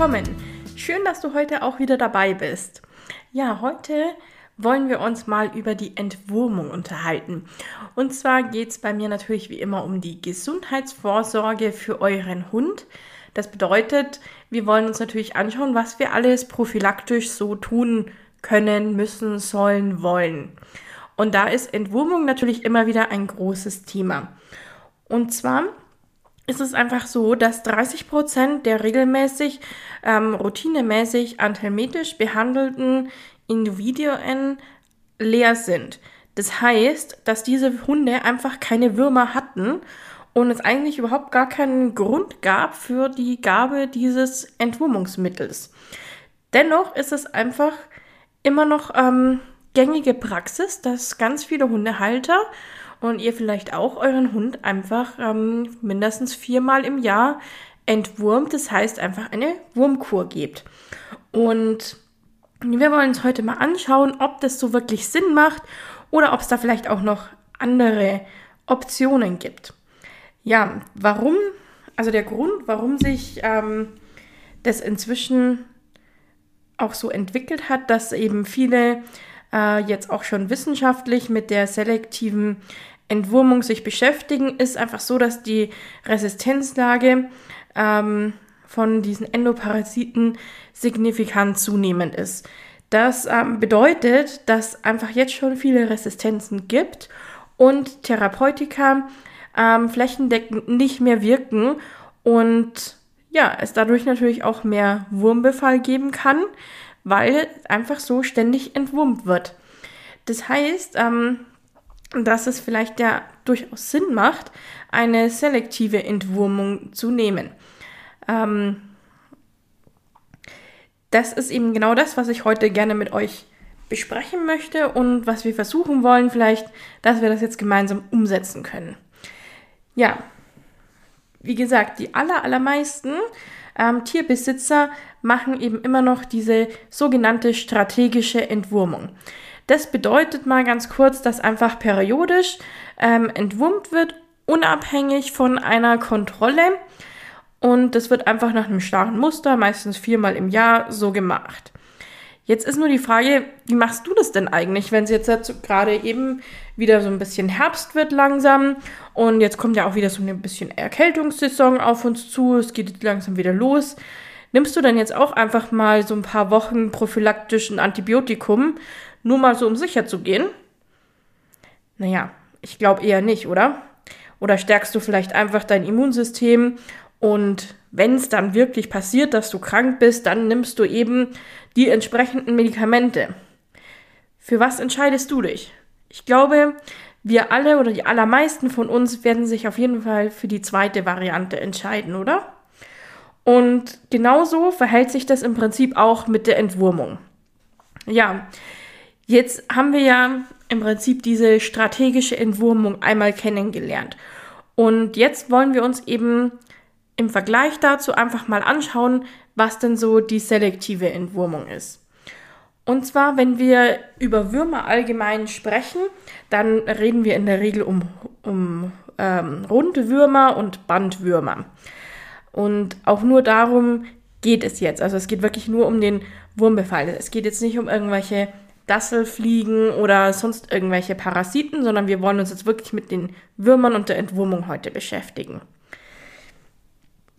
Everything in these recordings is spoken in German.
Willkommen. Schön, dass du heute auch wieder dabei bist. Ja, heute wollen wir uns mal über die Entwurmung unterhalten. Und zwar geht es bei mir natürlich wie immer um die Gesundheitsvorsorge für euren Hund. Das bedeutet, wir wollen uns natürlich anschauen, was wir alles prophylaktisch so tun können, müssen, sollen, wollen. Und da ist Entwurmung natürlich immer wieder ein großes Thema. Und zwar ist es einfach so, dass 30 Prozent der regelmäßig, ähm, routinemäßig anthelmetisch behandelten Individuen leer sind. Das heißt, dass diese Hunde einfach keine Würmer hatten und es eigentlich überhaupt gar keinen Grund gab für die Gabe dieses Entwurmungsmittels. Dennoch ist es einfach immer noch ähm, gängige Praxis, dass ganz viele Hundehalter und ihr vielleicht auch euren Hund einfach ähm, mindestens viermal im Jahr entwurmt, das heißt einfach eine Wurmkur gebt. Und wir wollen uns heute mal anschauen, ob das so wirklich Sinn macht oder ob es da vielleicht auch noch andere Optionen gibt. Ja, warum, also der Grund, warum sich ähm, das inzwischen auch so entwickelt hat, dass eben viele äh, jetzt auch schon wissenschaftlich mit der selektiven Entwurmung sich beschäftigen, ist einfach so, dass die Resistenzlage ähm, von diesen Endoparasiten signifikant zunehmend ist. Das ähm, bedeutet, dass einfach jetzt schon viele Resistenzen gibt und Therapeutika ähm, flächendeckend nicht mehr wirken und ja, es dadurch natürlich auch mehr Wurmbefall geben kann, weil einfach so ständig entwurmt wird. Das heißt, ähm, dass es vielleicht ja durchaus Sinn macht, eine selektive Entwurmung zu nehmen. Ähm, das ist eben genau das, was ich heute gerne mit euch besprechen möchte und was wir versuchen wollen, vielleicht, dass wir das jetzt gemeinsam umsetzen können. Ja, wie gesagt, die aller, allermeisten ähm, Tierbesitzer machen eben immer noch diese sogenannte strategische Entwurmung. Das bedeutet mal ganz kurz, dass einfach periodisch ähm, entwurmt wird, unabhängig von einer Kontrolle und das wird einfach nach einem starren Muster, meistens viermal im Jahr, so gemacht. Jetzt ist nur die Frage, wie machst du das denn eigentlich, wenn es jetzt, gerade eben wieder so ein bisschen Herbst wird langsam und jetzt kommt ja auch wieder so ein bisschen Erkältungssaison auf uns zu, es geht langsam wieder los. Nimmst du dann jetzt auch einfach mal so ein paar Wochen prophylaktisch ein Antibiotikum, nur mal so um sicher zu gehen? Naja, ich glaube eher nicht, oder? Oder stärkst du vielleicht einfach dein Immunsystem und wenn es dann wirklich passiert, dass du krank bist, dann nimmst du eben die entsprechenden Medikamente. Für was entscheidest du dich? Ich glaube, wir alle oder die allermeisten von uns werden sich auf jeden Fall für die zweite Variante entscheiden, oder? Und genauso verhält sich das im Prinzip auch mit der Entwurmung. Ja, jetzt haben wir ja im Prinzip diese strategische Entwurmung einmal kennengelernt. Und jetzt wollen wir uns eben im Vergleich dazu einfach mal anschauen, was denn so die selektive Entwurmung ist. Und zwar, wenn wir über Würmer allgemein sprechen, dann reden wir in der Regel um, um ähm, runde Würmer und Bandwürmer. Und auch nur darum geht es jetzt. Also es geht wirklich nur um den Wurmbefall. Es geht jetzt nicht um irgendwelche Dasselfliegen oder sonst irgendwelche Parasiten, sondern wir wollen uns jetzt wirklich mit den Würmern und der Entwurmung heute beschäftigen.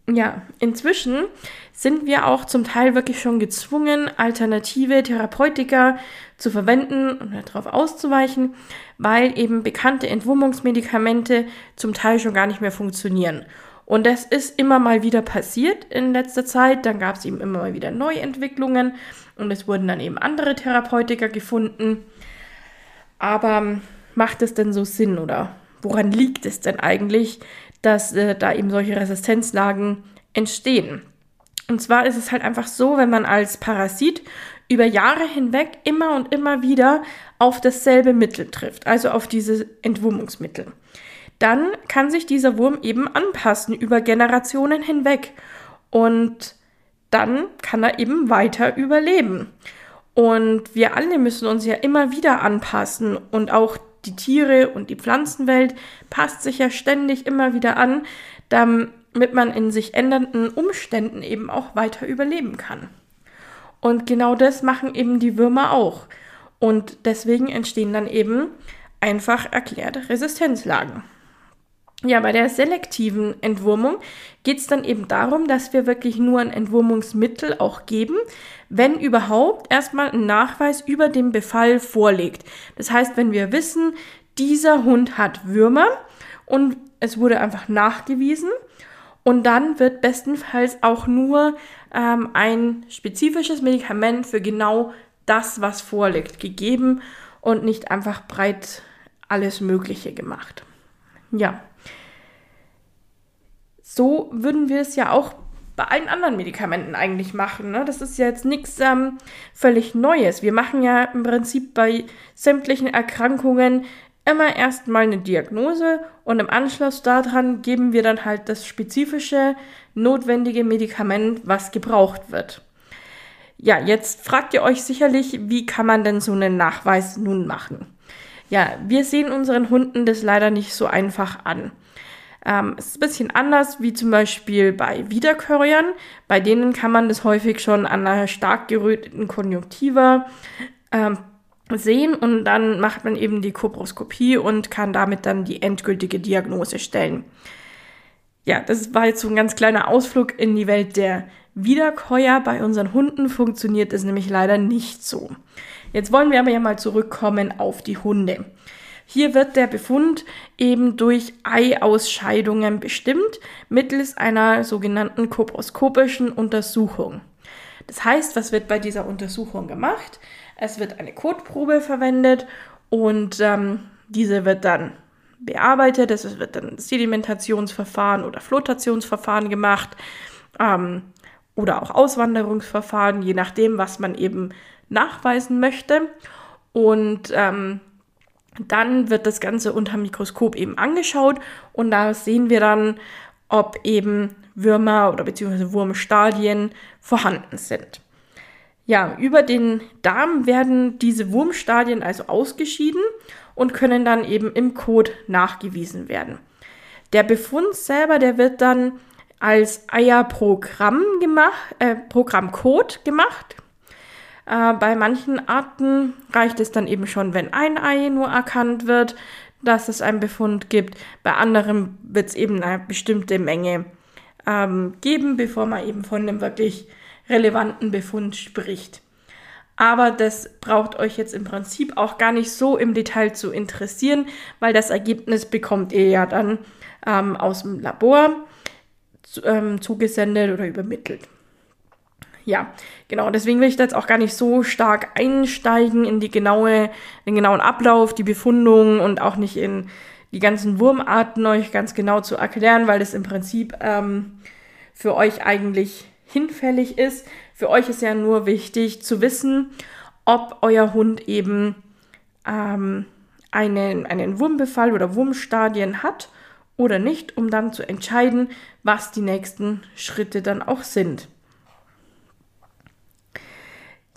Ja, inzwischen sind wir auch zum Teil wirklich schon gezwungen, alternative Therapeutika zu verwenden und darauf auszuweichen, weil eben bekannte Entwurmungsmedikamente zum Teil schon gar nicht mehr funktionieren. Und das ist immer mal wieder passiert in letzter Zeit. Dann gab es eben immer mal wieder Neuentwicklungen und es wurden dann eben andere Therapeutika gefunden. Aber macht es denn so Sinn oder woran liegt es denn eigentlich, dass äh, da eben solche Resistenzlagen entstehen. Und zwar ist es halt einfach so, wenn man als Parasit über Jahre hinweg immer und immer wieder auf dasselbe Mittel trifft, also auf diese Entwurmungsmittel, dann kann sich dieser Wurm eben anpassen über Generationen hinweg und dann kann er eben weiter überleben. Und wir alle müssen uns ja immer wieder anpassen und auch die Tiere und die Pflanzenwelt passt sich ja ständig immer wieder an, damit man in sich ändernden Umständen eben auch weiter überleben kann. Und genau das machen eben die Würmer auch. Und deswegen entstehen dann eben einfach erklärte Resistenzlagen. Ja, bei der selektiven Entwurmung geht es dann eben darum, dass wir wirklich nur ein Entwurmungsmittel auch geben, wenn überhaupt erstmal ein Nachweis über den Befall vorliegt. Das heißt, wenn wir wissen, dieser Hund hat Würmer und es wurde einfach nachgewiesen und dann wird bestenfalls auch nur ähm, ein spezifisches Medikament für genau das, was vorliegt, gegeben und nicht einfach breit alles Mögliche gemacht. Ja. So würden wir es ja auch bei allen anderen Medikamenten eigentlich machen. Ne? Das ist ja jetzt nichts ähm, völlig Neues. Wir machen ja im Prinzip bei sämtlichen Erkrankungen immer erstmal eine Diagnose und im Anschluss daran geben wir dann halt das spezifische, notwendige Medikament, was gebraucht wird. Ja, jetzt fragt ihr euch sicherlich, wie kann man denn so einen Nachweis nun machen? Ja, wir sehen unseren Hunden das leider nicht so einfach an. Ähm, es ist ein bisschen anders wie zum Beispiel bei Wiederkäuern. Bei denen kann man das häufig schon an einer stark geröteten Konjunktiva ähm, sehen und dann macht man eben die Koproskopie und kann damit dann die endgültige Diagnose stellen. Ja, das war jetzt so ein ganz kleiner Ausflug in die Welt der Wiederkäuer. Bei unseren Hunden funktioniert es nämlich leider nicht so. Jetzt wollen wir aber ja mal zurückkommen auf die Hunde. Hier wird der Befund eben durch Eiausscheidungen bestimmt, mittels einer sogenannten koproskopischen Untersuchung. Das heißt, was wird bei dieser Untersuchung gemacht? Es wird eine Kotprobe verwendet und ähm, diese wird dann bearbeitet. Es wird dann Sedimentationsverfahren oder Flotationsverfahren gemacht ähm, oder auch Auswanderungsverfahren, je nachdem, was man eben nachweisen möchte. Und ähm, dann wird das Ganze unter Mikroskop eben angeschaut und da sehen wir dann, ob eben Würmer oder beziehungsweise Wurmstadien vorhanden sind. Ja, über den Darm werden diese Wurmstadien also ausgeschieden und können dann eben im Kot nachgewiesen werden. Der Befund selber, der wird dann als Eierprogramm gemacht, äh, Programmcode gemacht. Äh, bei manchen Arten reicht es dann eben schon, wenn ein Ei nur erkannt wird, dass es einen Befund gibt. Bei anderen wird es eben eine bestimmte Menge ähm, geben, bevor man eben von einem wirklich relevanten Befund spricht. Aber das braucht euch jetzt im Prinzip auch gar nicht so im Detail zu interessieren, weil das Ergebnis bekommt ihr ja dann ähm, aus dem Labor ähm, zugesendet oder übermittelt. Ja, genau, deswegen will ich da jetzt auch gar nicht so stark einsteigen in die genaue, den genauen Ablauf, die Befundung und auch nicht in die ganzen Wurmarten euch ganz genau zu erklären, weil das im Prinzip ähm, für euch eigentlich hinfällig ist. Für euch ist ja nur wichtig zu wissen, ob euer Hund eben ähm, einen, einen Wurmbefall oder Wurmstadien hat oder nicht, um dann zu entscheiden, was die nächsten Schritte dann auch sind.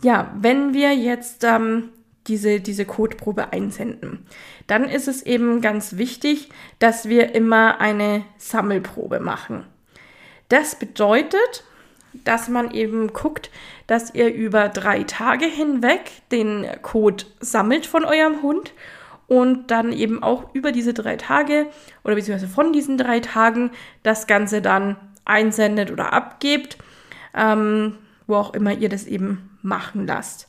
Ja, wenn wir jetzt ähm, diese, diese Kotprobe einsenden, dann ist es eben ganz wichtig, dass wir immer eine Sammelprobe machen. Das bedeutet, dass man eben guckt, dass ihr über drei Tage hinweg den Code sammelt von eurem Hund und dann eben auch über diese drei Tage oder beziehungsweise von diesen drei Tagen das Ganze dann einsendet oder abgebt, ähm, wo auch immer ihr das eben machen lasst.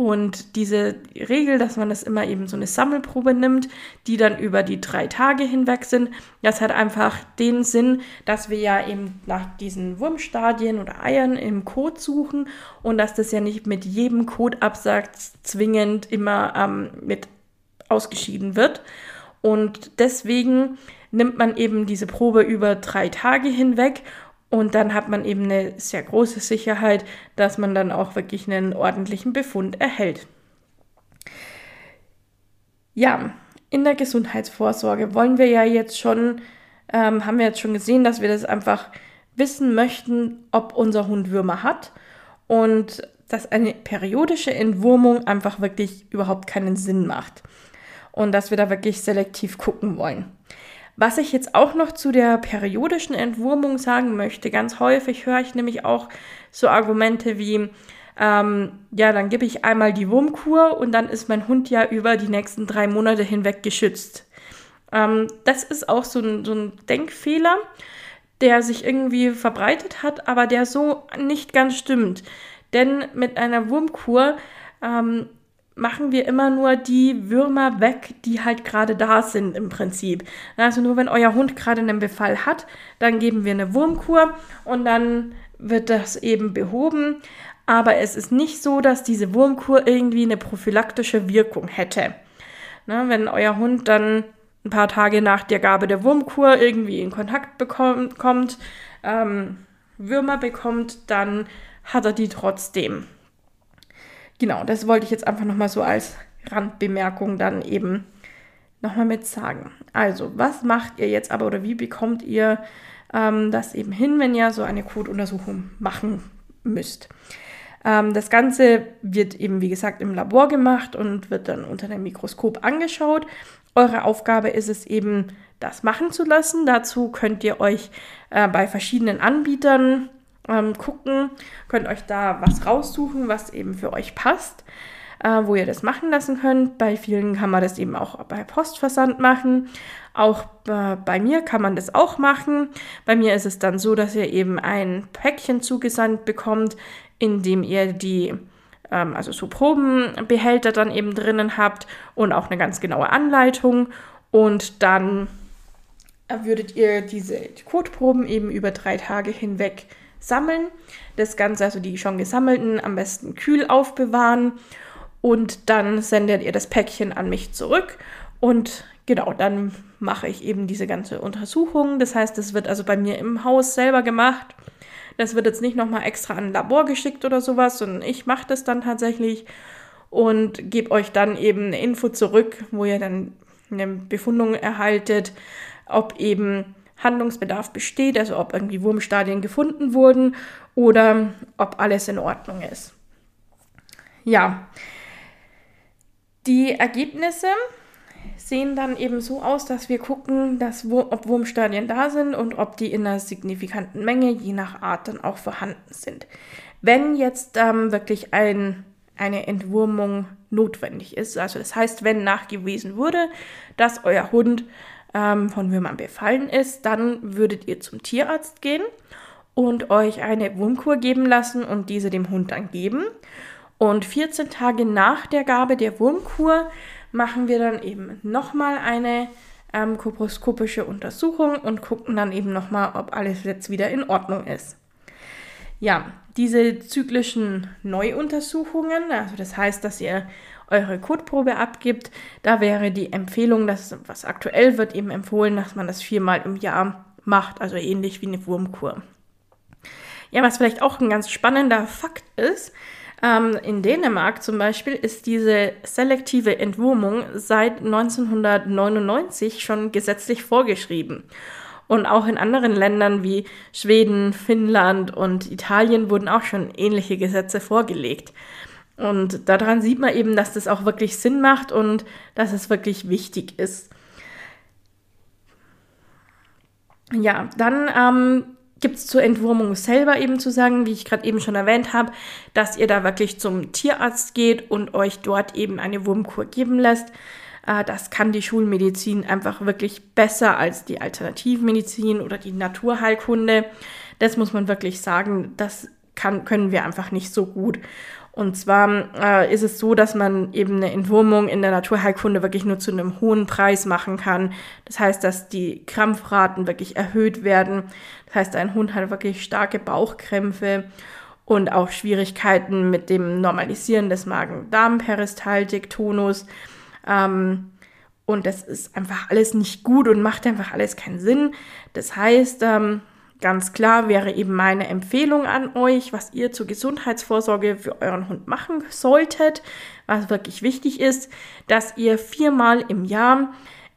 Und diese Regel, dass man das immer eben so eine Sammelprobe nimmt, die dann über die drei Tage hinweg sind, das hat einfach den Sinn, dass wir ja eben nach diesen Wurmstadien oder Eiern im Kot suchen und dass das ja nicht mit jedem Kotabsatz zwingend immer ähm, mit ausgeschieden wird. Und deswegen nimmt man eben diese Probe über drei Tage hinweg Und dann hat man eben eine sehr große Sicherheit, dass man dann auch wirklich einen ordentlichen Befund erhält. Ja, in der Gesundheitsvorsorge wollen wir ja jetzt schon, ähm, haben wir jetzt schon gesehen, dass wir das einfach wissen möchten, ob unser Hund Würmer hat und dass eine periodische Entwurmung einfach wirklich überhaupt keinen Sinn macht und dass wir da wirklich selektiv gucken wollen. Was ich jetzt auch noch zu der periodischen Entwurmung sagen möchte, ganz häufig höre ich nämlich auch so Argumente wie, ähm, ja, dann gebe ich einmal die Wurmkur und dann ist mein Hund ja über die nächsten drei Monate hinweg geschützt. Ähm, das ist auch so ein, so ein Denkfehler, der sich irgendwie verbreitet hat, aber der so nicht ganz stimmt. Denn mit einer Wurmkur ähm, machen wir immer nur die Würmer weg, die halt gerade da sind im Prinzip. Also nur wenn euer Hund gerade einen Befall hat, dann geben wir eine Wurmkur und dann wird das eben behoben. Aber es ist nicht so, dass diese Wurmkur irgendwie eine prophylaktische Wirkung hätte. Na, wenn euer Hund dann ein paar Tage nach der Gabe der Wurmkur irgendwie in Kontakt bekommt, kommt, ähm, Würmer bekommt, dann hat er die trotzdem. Genau, das wollte ich jetzt einfach nochmal so als Randbemerkung dann eben nochmal mit sagen. Also, was macht ihr jetzt aber oder wie bekommt ihr ähm, das eben hin, wenn ihr so eine Kotuntersuchung machen müsst? Ähm, das Ganze wird eben, wie gesagt, im Labor gemacht und wird dann unter dem Mikroskop angeschaut. Eure Aufgabe ist es eben, das machen zu lassen. Dazu könnt ihr euch äh, bei verschiedenen Anbietern ähm, gucken, könnt euch da was raussuchen, was eben für euch passt, äh, wo ihr das machen lassen könnt. Bei vielen kann man das eben auch bei Postversand machen. Auch äh, bei mir kann man das auch machen. Bei mir ist es dann so, dass ihr eben ein Päckchen zugesandt bekommt, in dem ihr die ähm, also so Probenbehälter dann eben drinnen habt und auch eine ganz genaue Anleitung. Und dann würdet ihr diese Kotproben eben über drei Tage hinweg sammeln. Das Ganze, also die schon gesammelten, am besten kühl aufbewahren. Und dann sendet ihr das Päckchen an mich zurück. Und genau, dann mache ich eben diese ganze Untersuchung. Das heißt, es wird also bei mir im Haus selber gemacht. Das wird jetzt nicht nochmal extra an ein Labor geschickt oder sowas, sondern ich mache das dann tatsächlich und gebe euch dann eben eine Info zurück, wo ihr dann eine Befundung erhaltet, ob eben Handlungsbedarf besteht, also ob irgendwie Wurmstadien gefunden wurden oder ob alles in Ordnung ist. Ja, die Ergebnisse sehen dann eben so aus, dass wir gucken, dass, ob Wurmstadien da sind und ob die in einer signifikanten Menge je nach Art dann auch vorhanden sind. Wenn jetzt ähm, wirklich ein, eine Entwurmung notwendig ist, also das heißt, wenn nachgewiesen wurde, dass euer Hund ähm, von Würmern befallen ist, dann würdet ihr zum Tierarzt gehen und euch eine Wurmkur geben lassen und diese dem Hund dann geben. Und 14 Tage nach der Gabe der Wurmkur machen wir dann eben nochmal eine ähm, koproskopische Untersuchung und gucken dann eben nochmal, ob alles jetzt wieder in Ordnung ist. Ja, diese zyklischen Neuuntersuchungen, also das heißt, dass ihr eure Kotprobe abgibt. Da wäre die Empfehlung, dass was aktuell wird, eben empfohlen, dass man das viermal im Jahr macht, also ähnlich wie eine Wurmkur. Ja, was vielleicht auch ein ganz spannender Fakt ist, ähm, in Dänemark zum Beispiel ist diese selektive Entwurmung seit 1999 schon gesetzlich vorgeschrieben. Und auch in anderen Ländern wie Schweden, Finnland und Italien wurden auch schon ähnliche Gesetze vorgelegt. Und daran sieht man eben, dass das auch wirklich Sinn macht und dass es wirklich wichtig ist. Ja, dann ähm, gibt es zur Entwurmung selber eben zu sagen, wie ich gerade eben schon erwähnt habe, dass ihr da wirklich zum Tierarzt geht und euch dort eben eine Wurmkur geben lässt. Äh, das kann die Schulmedizin einfach wirklich besser als die Alternativmedizin oder die Naturheilkunde. Das muss man wirklich sagen, das kann, können wir einfach nicht so gut. Und zwar äh, ist es so, dass man eben eine Entwurmung in der Naturheilkunde wirklich nur zu einem hohen Preis machen kann. Das heißt, dass die Krampfraten wirklich erhöht werden. Das heißt, ein Hund hat wirklich starke Bauchkrämpfe und auch Schwierigkeiten mit dem Normalisieren des Magen-Darm-Peristaltik-Tonus. Ähm, und das ist einfach alles nicht gut und macht einfach alles keinen Sinn. Das heißt, ähm, ganz klar wäre eben meine Empfehlung an euch, was ihr zur Gesundheitsvorsorge für euren Hund machen solltet, was wirklich wichtig ist, dass ihr viermal im Jahr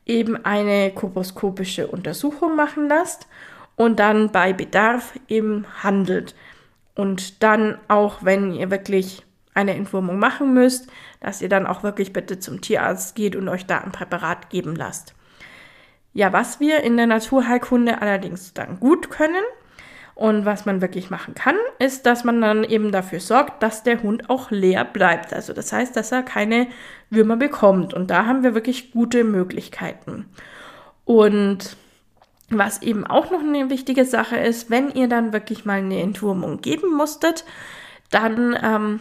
eben eine koposkopische Untersuchung machen lasst und dann bei Bedarf eben handelt. Und dann auch, wenn ihr wirklich eine Entwurmung machen müsst, dass ihr dann auch wirklich bitte zum Tierarzt geht und euch da ein Präparat geben lasst. Ja, was wir in der Naturheilkunde allerdings dann gut können und was man wirklich machen kann, ist, dass man dann eben dafür sorgt, dass der Hund auch leer bleibt. Also das heißt, dass er keine Würmer bekommt. Und da haben wir wirklich gute Möglichkeiten. Und was eben auch noch eine wichtige Sache ist, wenn ihr dann wirklich mal eine Entwurmung geben musstet, dann, ähm,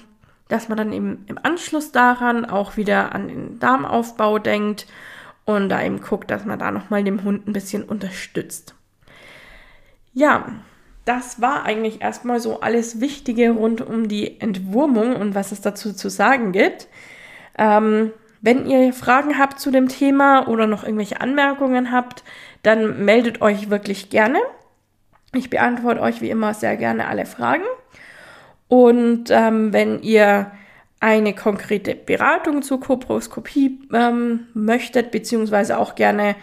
dass man dann eben im Anschluss daran auch wieder an den Darmaufbau denkt und da eben guckt, dass man da nochmal dem Hund ein bisschen unterstützt. Ja, das war eigentlich erstmal so alles Wichtige rund um die Entwurmung und was es dazu zu sagen gibt. Ähm, wenn ihr Fragen habt zu dem Thema oder noch irgendwelche Anmerkungen habt, dann meldet euch wirklich gerne. Ich beantworte euch wie immer sehr gerne alle Fragen. Und ähm, wenn ihr eine konkrete Beratung zur Koproskopie ähm, möchtet, beziehungsweise auch gerne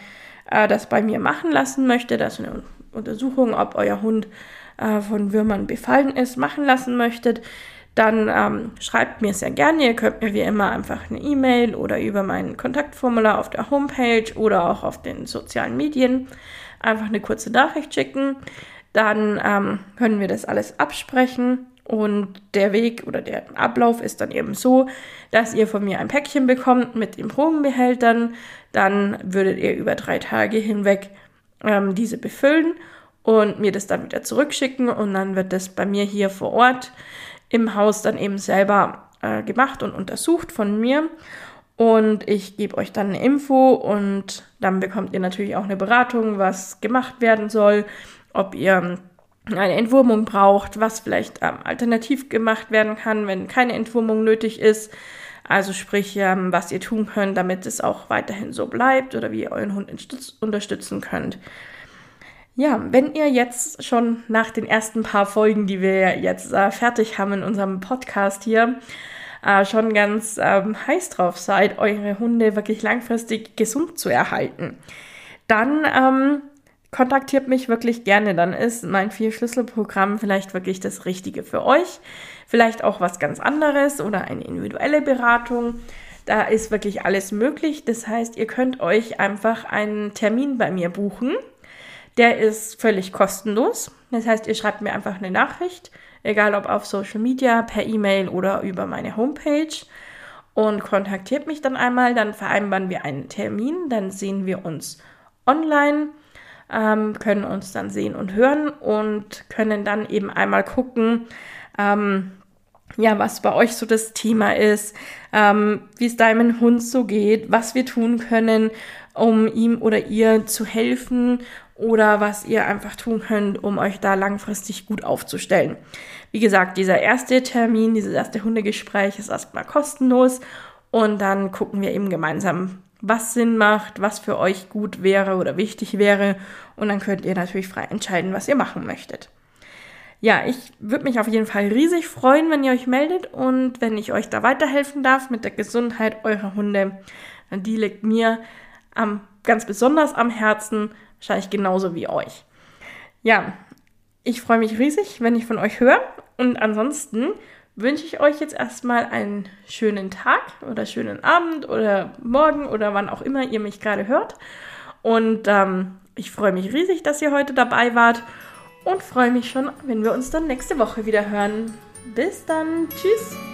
äh, das bei mir machen lassen möchtet, also eine Untersuchung, ob euer Hund äh, von Würmern befallen ist, machen lassen möchtet, dann ähm, schreibt mir sehr gerne. Ihr könnt mir wie immer einfach eine E-Mail oder über mein Kontaktformular auf der Homepage oder auch auf den sozialen Medien einfach eine kurze Nachricht schicken. Dann ähm, können wir das alles absprechen und der Weg oder der Ablauf ist dann eben so, dass ihr von mir ein Päckchen bekommt mit den Probenbehältern. Dann würdet ihr über drei Tage hinweg ähm, diese befüllen und mir das dann wieder zurückschicken. Und dann wird das bei mir hier vor Ort im Haus dann eben selber äh, gemacht und untersucht von mir. Und ich gebe euch dann eine Info und dann bekommt ihr natürlich auch eine Beratung, was gemacht werden soll, ob ihr eine Entwurmung braucht, was vielleicht ähm, alternativ gemacht werden kann, wenn keine Entwurmung nötig ist. Also sprich, ähm, was ihr tun könnt, damit es auch weiterhin so bleibt oder wie ihr euren Hund unterstützen könnt. Ja, wenn ihr jetzt schon nach den ersten paar Folgen, die wir jetzt äh, fertig haben in unserem Podcast hier, äh, schon ganz ähm, heiß drauf seid, eure Hunde wirklich langfristig gesund zu erhalten, dann ähm, kontaktiert mich wirklich gerne, dann ist mein Vier-Schlüssel-Programm vielleicht wirklich das Richtige für euch. Vielleicht auch was ganz anderes oder eine individuelle Beratung. Da ist wirklich alles möglich. Das heißt, ihr könnt euch einfach einen Termin bei mir buchen. Der ist völlig kostenlos. Das heißt, ihr schreibt mir einfach eine Nachricht, egal ob auf Social Media, per E-Mail oder über meine Homepage und kontaktiert mich dann einmal. Dann vereinbaren wir einen Termin. Dann sehen wir uns online ähm, können uns dann sehen und hören und können dann eben einmal gucken, ähm, ja, was bei euch so das Thema ist, ähm, wie es deinem Hund so geht, was wir tun können, um ihm oder ihr zu helfen oder was ihr einfach tun könnt, um euch da langfristig gut aufzustellen. Wie gesagt, dieser erste Termin, dieses erste Hundegespräch ist erstmal kostenlos und dann gucken wir eben gemeinsam, was Sinn macht, was für euch gut wäre oder wichtig wäre. Und dann könnt ihr natürlich frei entscheiden, was ihr machen möchtet. Ja, ich würde mich auf jeden Fall riesig freuen, wenn ihr euch meldet und wenn ich euch da weiterhelfen darf mit der Gesundheit eurer Hunde. Die liegt mir am, ganz besonders am Herzen, wahrscheinlich genauso wie euch. Ja, ich freue mich riesig, wenn ich von euch höre. Und ansonsten wünsche ich euch jetzt erstmal einen schönen Tag oder schönen Abend oder morgen oder wann auch immer ihr mich gerade hört. Und ähm, ich freue mich riesig, dass ihr heute dabei wart und freue mich schon, wenn wir uns dann nächste Woche wieder hören. Bis dann. Tschüss.